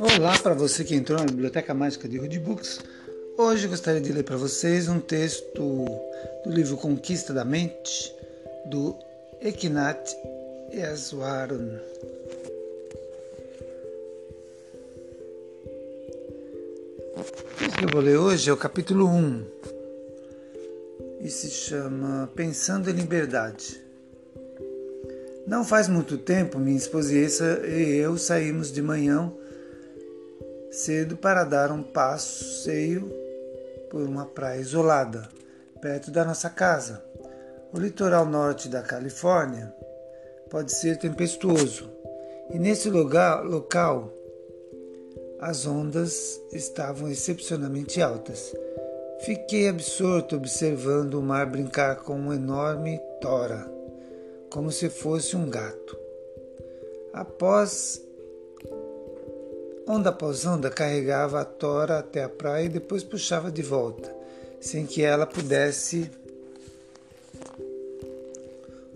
Olá para você que entrou na Biblioteca Mágica de Rudy Books. Hoje gostaria de ler para vocês um texto do livro Conquista da Mente, do Eknath Easwaran. O que eu vou ler hoje é o capítulo 1 e se chama Pensando em Liberdade. Não faz muito tempo, minha esposa e eu saímos de manhã cedo para dar um passeio por uma praia isolada, perto da nossa casa. O litoral norte da Califórnia pode ser tempestuoso, e nesse lugar, local as ondas estavam excepcionalmente altas. Fiquei absorto observando o mar brincar com um enorme tora, como se fosse um gato. Após Onda após onda carregava a tora até a praia e depois puxava de volta, sem que ela pudesse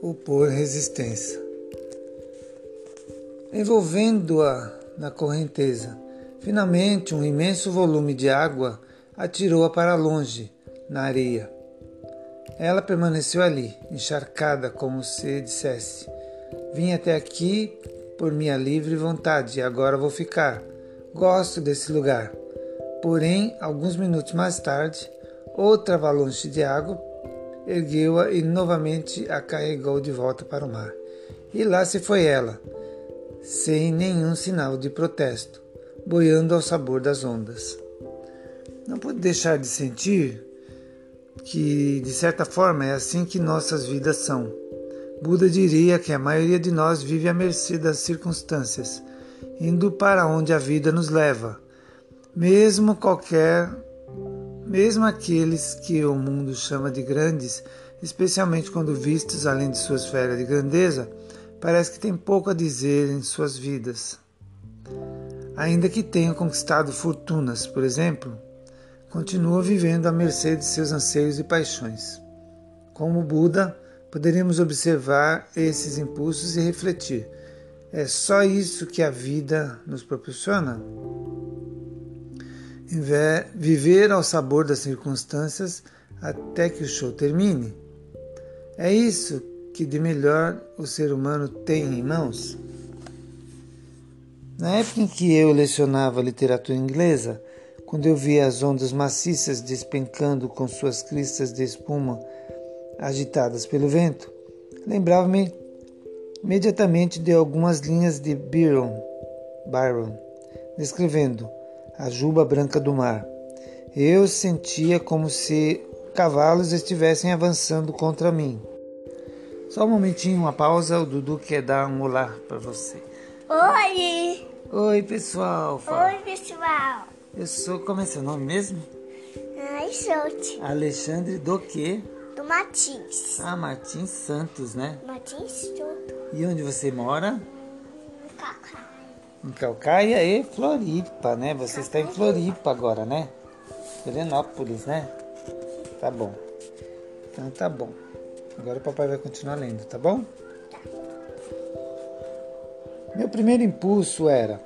opor resistência. Envolvendo-a na correnteza, finalmente um imenso volume de água atirou-a para longe, na areia. Ela permaneceu ali, encharcada, como se dissesse: Vim até aqui por minha livre vontade e agora vou ficar. Gosto desse lugar. Porém, alguns minutos mais tarde, outra avalanche de água ergueu-a e novamente a carregou de volta para o mar. E lá se foi ela, sem nenhum sinal de protesto, boiando ao sabor das ondas. Não pude deixar de sentir que, de certa forma, é assim que nossas vidas são. Buda diria que a maioria de nós vive à mercê das circunstâncias indo para onde a vida nos leva. Mesmo qualquer, mesmo aqueles que o mundo chama de grandes, especialmente quando vistos além de suas férias de grandeza, parece que têm pouco a dizer em suas vidas. Ainda que tenham conquistado fortunas, por exemplo, continuam vivendo à mercê de seus anseios e paixões. Como Buda, poderíamos observar esses impulsos e refletir é só isso que a vida nos proporciona? Viver ao sabor das circunstâncias até que o show termine? É isso que de melhor o ser humano tem em mãos? Na época em que eu lecionava literatura inglesa, quando eu via as ondas maciças despencando com suas cristas de espuma agitadas pelo vento, lembrava-me Imediatamente deu algumas linhas de Byron, Byron, descrevendo a juba branca do mar. Eu sentia como se cavalos estivessem avançando contra mim. Só um momentinho, uma pausa. O Dudu quer dar um olá para você. Oi! Oi, pessoal. Fala. Oi, pessoal. Eu sou. Como é seu nome mesmo? Solte. Alexandre do quê? Do Martins. Ah, Martins Santos, né? Martins Santos. E onde você mora? Cacá. Em Calcaia e Floripa, né? Você está em Floripa agora, né? Florianópolis, né? Tá bom. Então tá bom. Agora o papai vai continuar lendo, tá bom? Meu primeiro impulso era: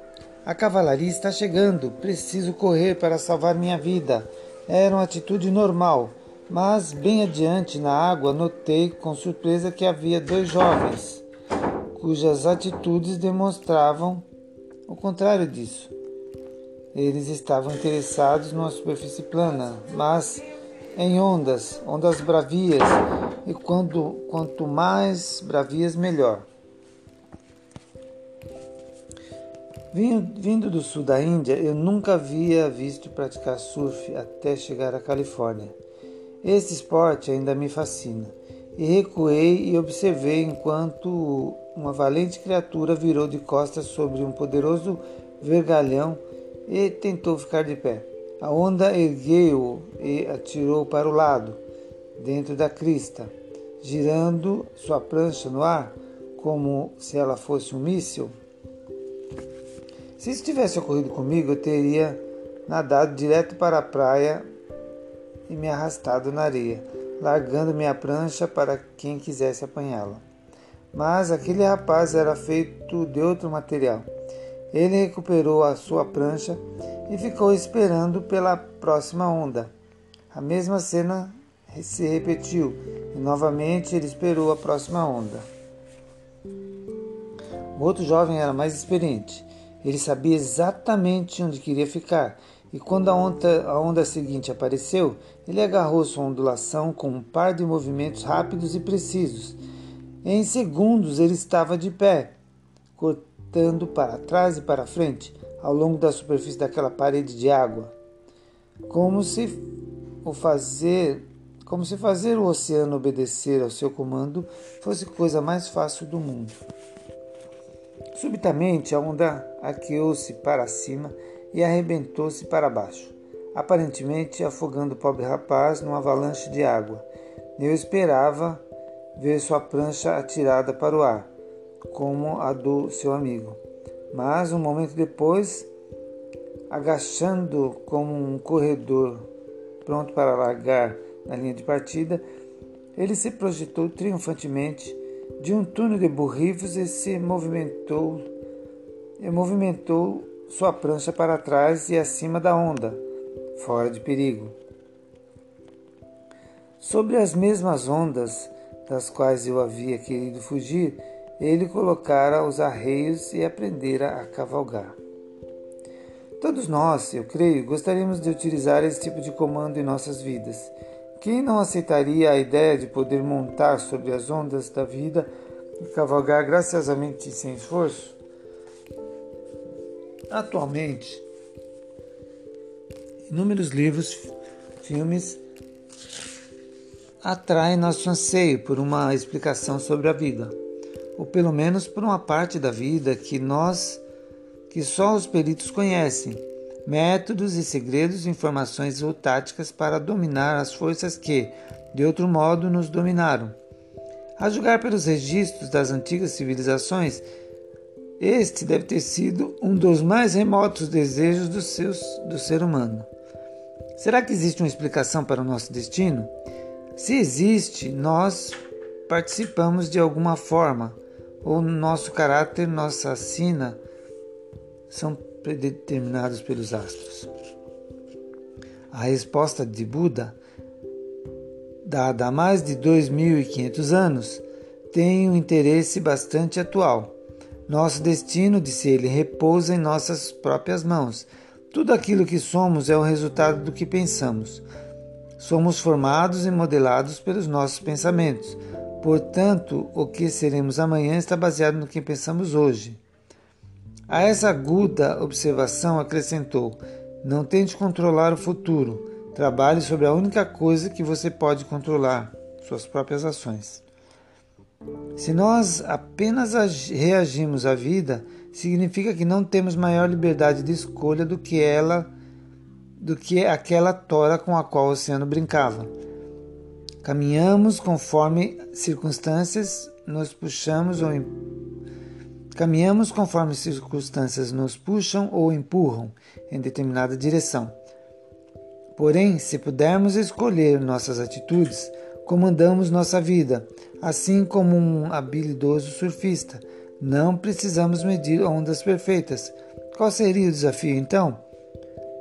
a cavalaria está chegando, preciso correr para salvar minha vida. Era uma atitude normal, mas bem adiante na água notei com surpresa que havia dois jovens cujas atitudes demonstravam o contrário disso. Eles estavam interessados numa superfície plana, mas em ondas, ondas bravias, e quando, quanto mais bravias, melhor. Vindo do sul da Índia, eu nunca havia visto praticar surf até chegar à Califórnia. Este esporte ainda me fascina. E recuei e observei enquanto uma valente criatura virou de costas sobre um poderoso vergalhão e tentou ficar de pé. A onda ergueu-o e atirou para o lado, dentro da crista, girando sua prancha no ar como se ela fosse um míssil. Se isso tivesse ocorrido comigo, eu teria nadado direto para a praia e me arrastado na areia, largando minha prancha para quem quisesse apanhá-la. mas aquele rapaz era feito de outro material. Ele recuperou a sua prancha e ficou esperando pela próxima onda. A mesma cena se repetiu e novamente ele esperou a próxima onda. O outro jovem era mais experiente. Ele sabia exatamente onde queria ficar e quando a onda, a onda seguinte apareceu, ele agarrou sua ondulação com um par de movimentos rápidos e precisos. Em segundos ele estava de pé, cortando para trás e para frente ao longo da superfície daquela parede de água, como se o fazer, como se fazer o oceano obedecer ao seu comando fosse coisa mais fácil do mundo. Subitamente a onda arqueou-se para cima e arrebentou-se para baixo, aparentemente afogando o pobre rapaz numa avalanche de água. Eu esperava ver sua prancha atirada para o ar, como a do seu amigo. Mas um momento depois, agachando como um corredor pronto para largar na linha de partida, ele se projetou triunfantemente de um túnel de borrifos e se movimentou e movimentou sua prancha para trás e acima da onda, fora de perigo. Sobre as mesmas ondas das quais eu havia querido fugir, ele colocara os arreios e aprendera a cavalgar. Todos nós, eu creio, gostaríamos de utilizar esse tipo de comando em nossas vidas. Quem não aceitaria a ideia de poder montar sobre as ondas da vida e cavalgar graciosamente sem esforço? Atualmente, inúmeros livros, filmes atraem nosso anseio por uma explicação sobre a vida, ou pelo menos por uma parte da vida que nós, que só os peritos conhecem, métodos e segredos, informações ou táticas para dominar as forças que, de outro modo, nos dominaram. A julgar pelos registros das antigas civilizações, este deve ter sido um dos mais remotos desejos do, seus, do ser humano. Será que existe uma explicação para o nosso destino? Se existe, nós participamos de alguma forma, ou nosso caráter, nossa sina, são predeterminados pelos astros. A resposta de Buda, dada há mais de 2.500 anos, tem um interesse bastante atual. Nosso destino, disse ele, repousa em nossas próprias mãos. Tudo aquilo que somos é o resultado do que pensamos. Somos formados e modelados pelos nossos pensamentos. Portanto, o que seremos amanhã está baseado no que pensamos hoje. A essa aguda observação acrescentou: Não tente controlar o futuro. Trabalhe sobre a única coisa que você pode controlar: suas próprias ações. Se nós apenas reagimos à vida, significa que não temos maior liberdade de escolha do que ela do que aquela tora com a qual o oceano brincava. Caminhamos conforme circunstâncias nos puxamos ou caminhamos conforme circunstâncias nos puxam ou empurram em determinada direção. Porém, se pudermos escolher nossas atitudes, comandamos nossa vida, assim como um habilidoso surfista. Não precisamos medir ondas perfeitas. Qual seria o desafio então?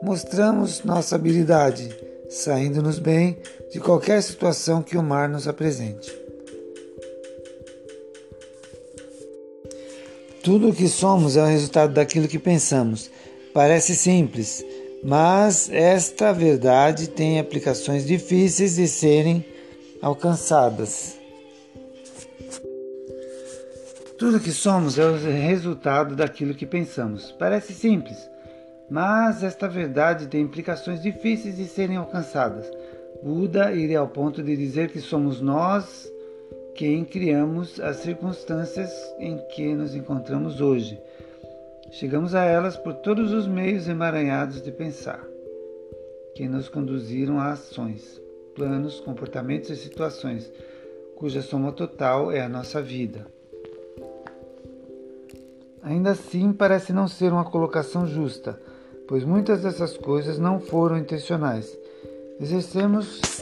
Mostramos nossa habilidade, saindo-nos bem de qualquer situação que o mar nos apresente. Tudo o que somos é o resultado daquilo que pensamos. Parece simples, mas esta verdade tem aplicações difíceis de serem alcançadas. Tudo que somos é o resultado daquilo que pensamos. Parece simples, mas esta verdade tem implicações difíceis de serem alcançadas. Buda iria ao ponto de dizer que somos nós quem criamos as circunstâncias em que nos encontramos hoje. Chegamos a elas por todos os meios emaranhados de pensar, que nos conduziram a ações planos, comportamentos e situações, cuja soma total é a nossa vida. Ainda assim, parece não ser uma colocação justa, pois muitas dessas coisas não foram intencionais. Exercemos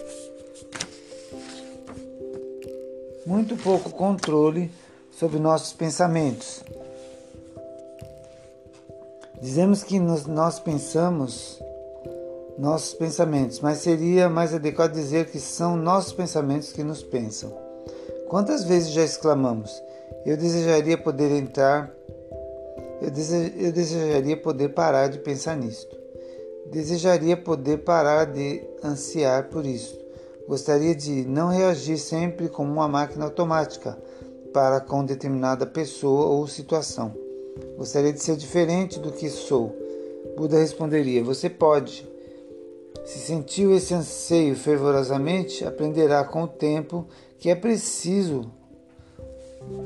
muito pouco controle sobre nossos pensamentos. Dizemos que nós pensamos nossos pensamentos, mas seria mais adequado dizer que são nossos pensamentos que nos pensam. Quantas vezes já exclamamos: Eu desejaria poder entrar, eu, dese, eu desejaria poder parar de pensar nisto. Desejaria poder parar de ansiar por isso. Gostaria de não reagir sempre como uma máquina automática para com determinada pessoa ou situação. Gostaria de ser diferente do que sou. Buda responderia: Você pode. Se sentiu esse anseio fervorosamente, aprenderá com o tempo que é preciso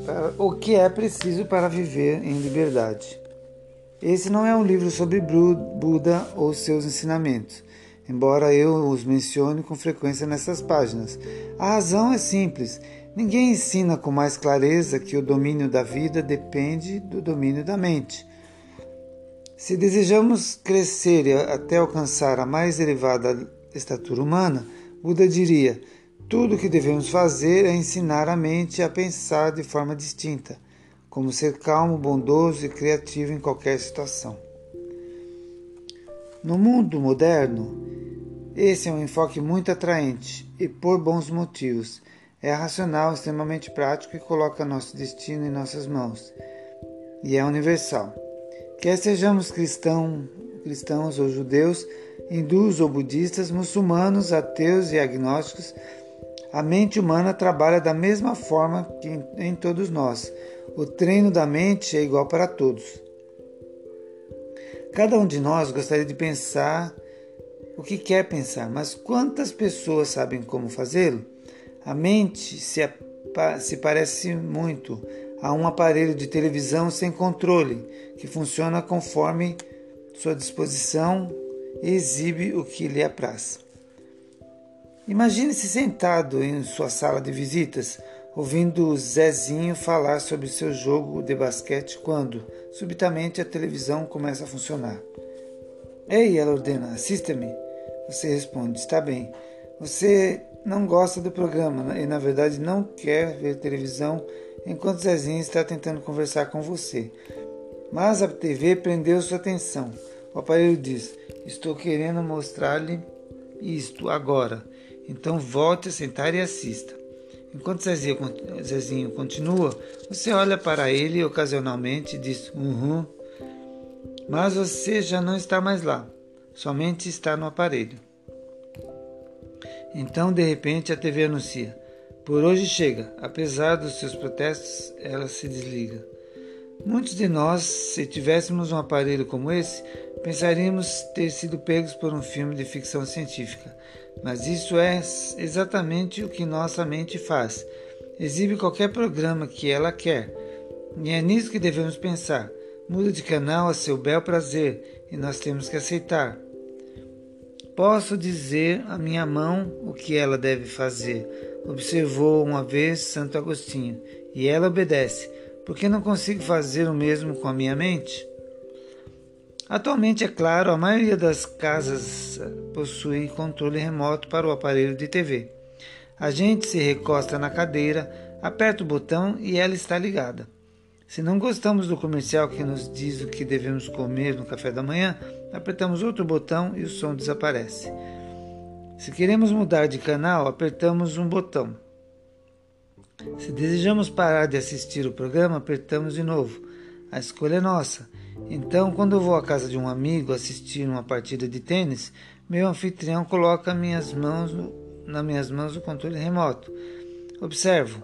para, o que é preciso para viver em liberdade. Esse não é um livro sobre Buda ou seus ensinamentos, embora eu os mencione com frequência nessas páginas. A razão é simples: ninguém ensina com mais clareza que o domínio da vida depende do domínio da mente. Se desejamos crescer até alcançar a mais elevada estatura humana, Buda diria: tudo o que devemos fazer é ensinar a mente a pensar de forma distinta, como ser calmo, bondoso e criativo em qualquer situação. No mundo moderno, esse é um enfoque muito atraente e por bons motivos. É racional, extremamente prático e coloca nosso destino em nossas mãos. E é universal. Quer sejamos cristão, cristãos ou judeus, hindus ou budistas, muçulmanos, ateus e agnósticos, a mente humana trabalha da mesma forma que em todos nós. O treino da mente é igual para todos. Cada um de nós gostaria de pensar o que quer pensar, mas quantas pessoas sabem como fazê-lo? A mente se, se parece muito a um aparelho de televisão sem controle, que funciona conforme sua disposição e exibe o que lhe apraz. Imagine-se sentado em sua sala de visitas, ouvindo Zezinho falar sobre seu jogo de basquete quando, subitamente, a televisão começa a funcionar. Ei, ela ordena, assista-me. Você responde, está bem. Você não gosta do programa e, na verdade, não quer ver televisão enquanto Zezinho está tentando conversar com você. Mas a TV prendeu sua atenção. O aparelho diz: Estou querendo mostrar-lhe isto agora. Então volte a sentar e assista. Enquanto Zezinho, Zezinho continua, você olha para ele ocasionalmente e diz: Uhum. Mas você já não está mais lá, somente está no aparelho. Então, de repente, a TV anuncia: Por hoje chega. Apesar dos seus protestos, ela se desliga. Muitos de nós, se tivéssemos um aparelho como esse, pensaríamos ter sido pegos por um filme de ficção científica. Mas isso é exatamente o que nossa mente faz. Exibe qualquer programa que ela quer. E é nisso que devemos pensar. Muda de canal a seu bel prazer e nós temos que aceitar. Posso dizer à minha mão o que ela deve fazer, observou uma vez Santo Agostinho, e ela obedece. Por que não consigo fazer o mesmo com a minha mente? Atualmente, é claro, a maioria das casas possui controle remoto para o aparelho de TV. A gente se recosta na cadeira, aperta o botão e ela está ligada. Se não gostamos do comercial que nos diz o que devemos comer no café da manhã, apertamos outro botão e o som desaparece. Se queremos mudar de canal, apertamos um botão. Se desejamos parar de assistir o programa, apertamos de novo. A escolha é nossa. Então, quando eu vou à casa de um amigo assistir uma partida de tênis, meu anfitrião coloca minhas mãos no, nas minhas mãos o controle remoto. Observo.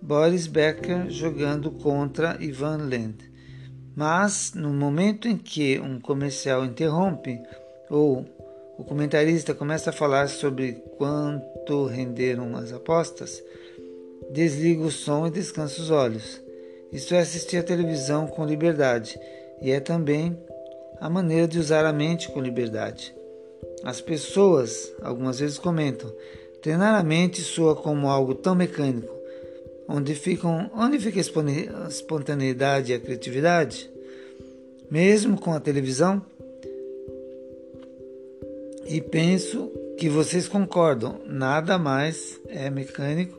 Boris Becker jogando contra Ivan Lend. Mas, no momento em que um comercial interrompe ou o comentarista começa a falar sobre quanto renderam as apostas, desligo o som e descanso os olhos. Isso é assistir a televisão com liberdade e é também a maneira de usar a mente com liberdade. As pessoas algumas vezes comentam: treinar a mente soa como algo tão mecânico. Onde, ficam, onde fica a espontaneidade e a criatividade? Mesmo com a televisão? E penso que vocês concordam, nada mais é mecânico,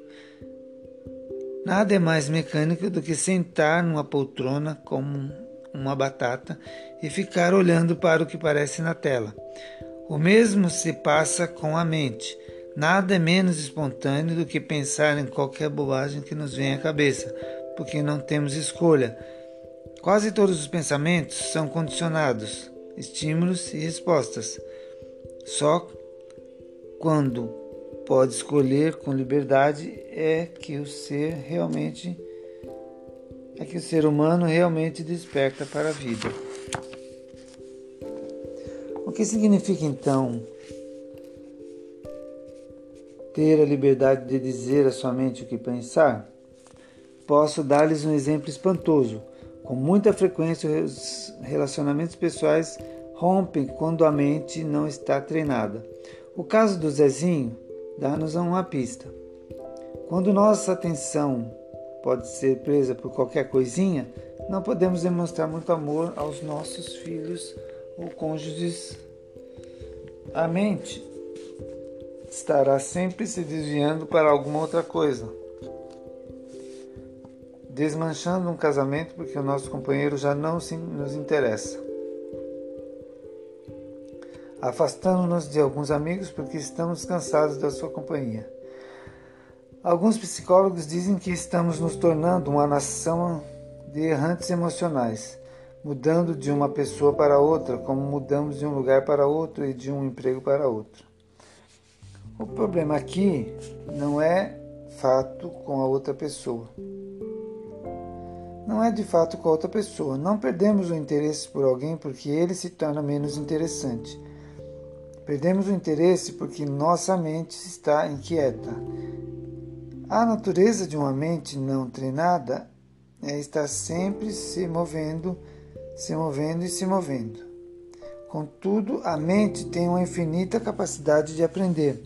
Nada é mais mecânico do que sentar numa poltrona como uma batata e ficar olhando para o que parece na tela. O mesmo se passa com a mente. Nada é menos espontâneo do que pensar em qualquer bobagem que nos venha à cabeça, porque não temos escolha. Quase todos os pensamentos são condicionados, estímulos e respostas. Só quando pode escolher com liberdade é que o ser realmente é que o ser humano realmente desperta para a vida. O que significa então ter a liberdade de dizer à sua mente o que pensar? Posso dar-lhes um exemplo espantoso. Com muita frequência, os relacionamentos pessoais rompem quando a mente não está treinada. O caso do Zezinho dá-nos uma pista. Quando nossa atenção pode ser presa por qualquer coisinha, não podemos demonstrar muito amor aos nossos filhos ou cônjuges. A mente estará sempre se desviando para alguma outra coisa, desmanchando um casamento porque o nosso companheiro já não nos interessa, afastando-nos de alguns amigos porque estamos cansados da sua companhia Alguns psicólogos dizem que estamos nos tornando uma nação de errantes emocionais, mudando de uma pessoa para outra, como mudamos de um lugar para outro e de um emprego para outro. O problema aqui não é fato com a outra pessoa. Não é de fato com a outra pessoa. Não perdemos o interesse por alguém porque ele se torna menos interessante. Perdemos o interesse porque nossa mente está inquieta a natureza de uma mente não treinada é estar sempre se movendo, se movendo e se movendo. Contudo, a mente tem uma infinita capacidade de aprender.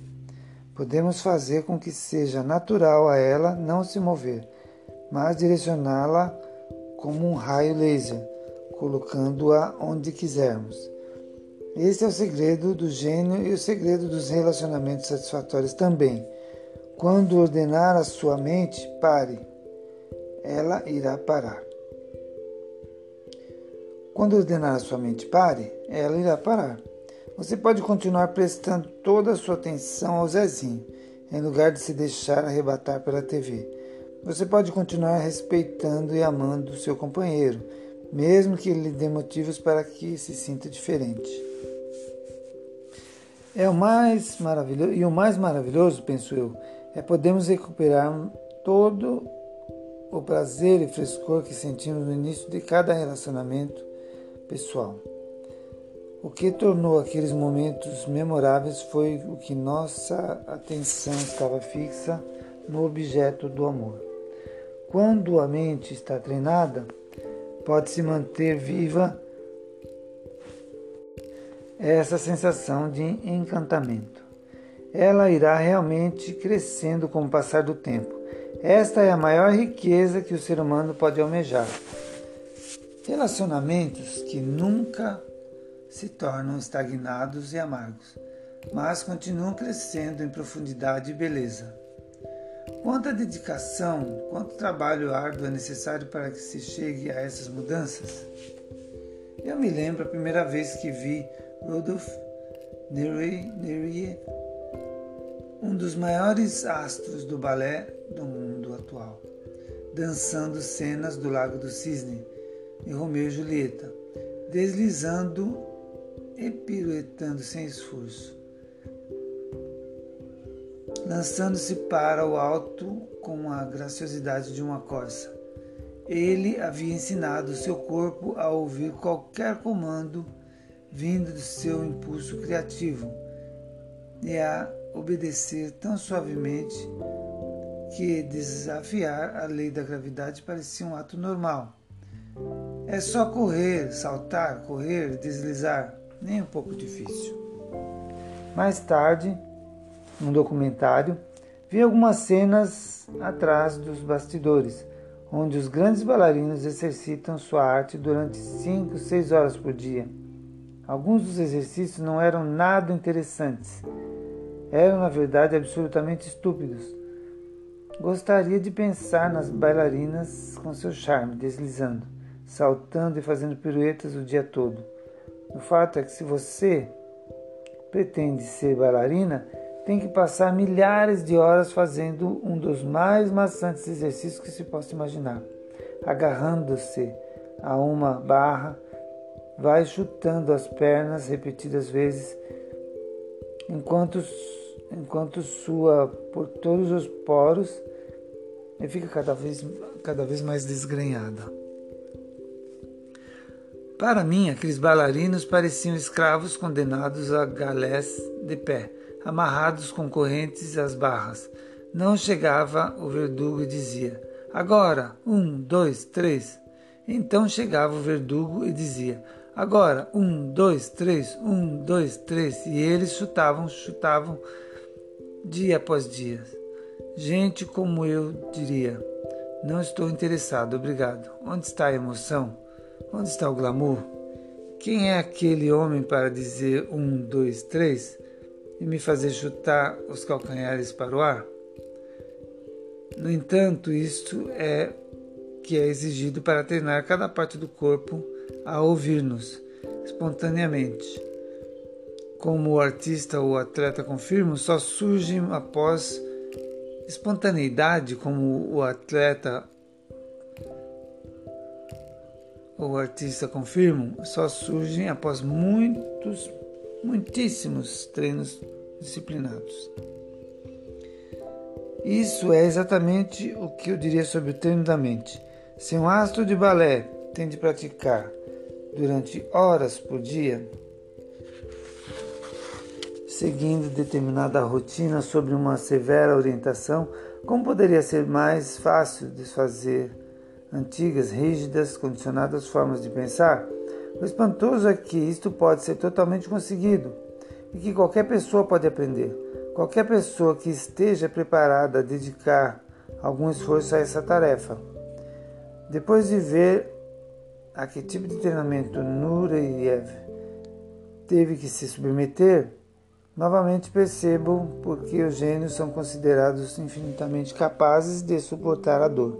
Podemos fazer com que seja natural a ela não se mover, mas direcioná-la como um raio laser, colocando-a onde quisermos. Esse é o segredo do gênio e o segredo dos relacionamentos satisfatórios também. Quando ordenar a sua mente, pare, ela irá parar. Quando ordenar a sua mente, pare, ela irá parar. Você pode continuar prestando toda a sua atenção ao Zezinho, em lugar de se deixar arrebatar pela TV. Você pode continuar respeitando e amando o seu companheiro, mesmo que ele dê motivos para que se sinta diferente. É o mais maravilhoso, e o mais maravilhoso, penso eu, é podemos recuperar todo o prazer e frescor que sentimos no início de cada relacionamento pessoal. O que tornou aqueles momentos memoráveis foi o que nossa atenção estava fixa no objeto do amor. Quando a mente está treinada, pode se manter viva essa sensação de encantamento ela irá realmente crescendo com o passar do tempo. Esta é a maior riqueza que o ser humano pode almejar. Relacionamentos que nunca se tornam estagnados e amargos, mas continuam crescendo em profundidade e beleza. Quanta dedicação, quanto trabalho árduo é necessário para que se chegue a essas mudanças? Eu me lembro a primeira vez que vi Rudolf Nureyev um dos maiores astros do balé do mundo atual, dançando cenas do Lago do Cisne e Romeu e Julieta, deslizando e piruetando sem esforço, lançando-se para o alto com a graciosidade de uma corça. Ele havia ensinado seu corpo a ouvir qualquer comando vindo do seu impulso criativo e a obedecer tão suavemente que desafiar a lei da gravidade parecia um ato normal. É só correr, saltar, correr, deslizar, nem um pouco difícil. Mais tarde, num documentário, vi algumas cenas atrás dos bastidores, onde os grandes bailarinos exercitam sua arte durante 5, 6 horas por dia. Alguns dos exercícios não eram nada interessantes, eram na verdade absolutamente estúpidos. Gostaria de pensar nas bailarinas com seu charme, deslizando, saltando e fazendo piruetas o dia todo. O fato é que se você pretende ser bailarina, tem que passar milhares de horas fazendo um dos mais maçantes exercícios que se possa imaginar. Agarrando-se a uma barra, vai chutando as pernas repetidas vezes, enquanto, enquanto sua por todos os poros e fica cada vez, cada vez mais desgrenhada. Para mim, aqueles bailarinos pareciam escravos condenados a galés de pé amarrados com correntes às barras. Não chegava o verdugo e dizia: Agora, um, dois, três. Então chegava o verdugo e dizia: Agora, um, dois, três, um, dois, três. E eles chutavam, chutavam, dia após dia. Gente como eu diria: Não estou interessado, obrigado. Onde está a emoção? Onde está o glamour? Quem é aquele homem para dizer um, dois, três? e me fazer chutar os calcanhares para o ar? No entanto, isto é que é exigido para treinar cada parte do corpo a ouvir-nos espontaneamente. Como o artista ou atleta confirmam, só surge após espontaneidade, como o atleta ou artista confirmam, só surgem após muitos muitíssimos treinos disciplinados. Isso é exatamente o que eu diria sobre o treino da mente. Se um astro de balé tem de praticar durante horas por dia, seguindo determinada rotina sobre uma severa orientação, como poderia ser mais fácil desfazer antigas, rígidas, condicionadas formas de pensar? O espantoso é que isto pode ser totalmente conseguido e que qualquer pessoa pode aprender. Qualquer pessoa que esteja preparada a dedicar algum esforço a essa tarefa. Depois de ver a que tipo de treinamento Nureyev teve que se submeter, novamente percebo porque os gênios são considerados infinitamente capazes de suportar a dor.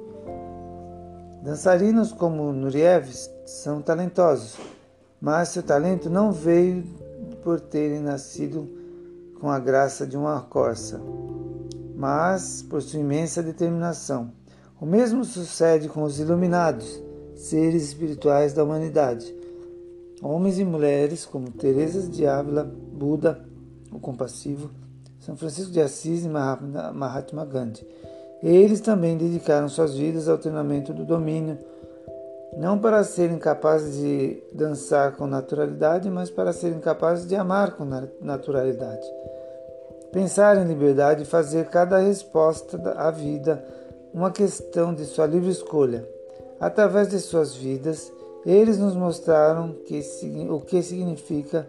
Dançarinos como Nureyev são talentosos, mas seu talento não veio por terem nascido com a graça de uma corça, mas por sua imensa determinação. O mesmo sucede com os iluminados, seres espirituais da humanidade. Homens e mulheres como Teresa de Ávila, Buda, o compassivo, São Francisco de Assis e Mahatma Gandhi eles também dedicaram suas vidas ao treinamento do domínio, não para serem capazes de dançar com naturalidade, mas para serem capazes de amar com naturalidade. Pensar em liberdade e fazer cada resposta à vida uma questão de sua livre escolha. Através de suas vidas, eles nos mostraram que, o que significa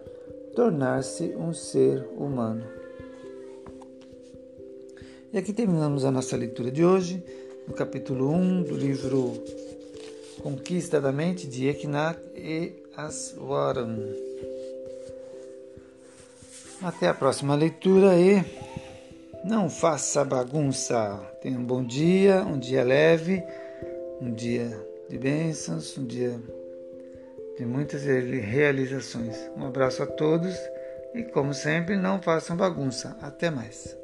tornar-se um ser humano. E aqui terminamos a nossa leitura de hoje, no capítulo 1 do livro Conquista da Mente de Eknath e Aswaran. Até a próxima leitura e não faça bagunça. Tenha um bom dia, um dia leve, um dia de bênçãos, um dia de muitas realizações. Um abraço a todos e, como sempre, não façam bagunça. Até mais.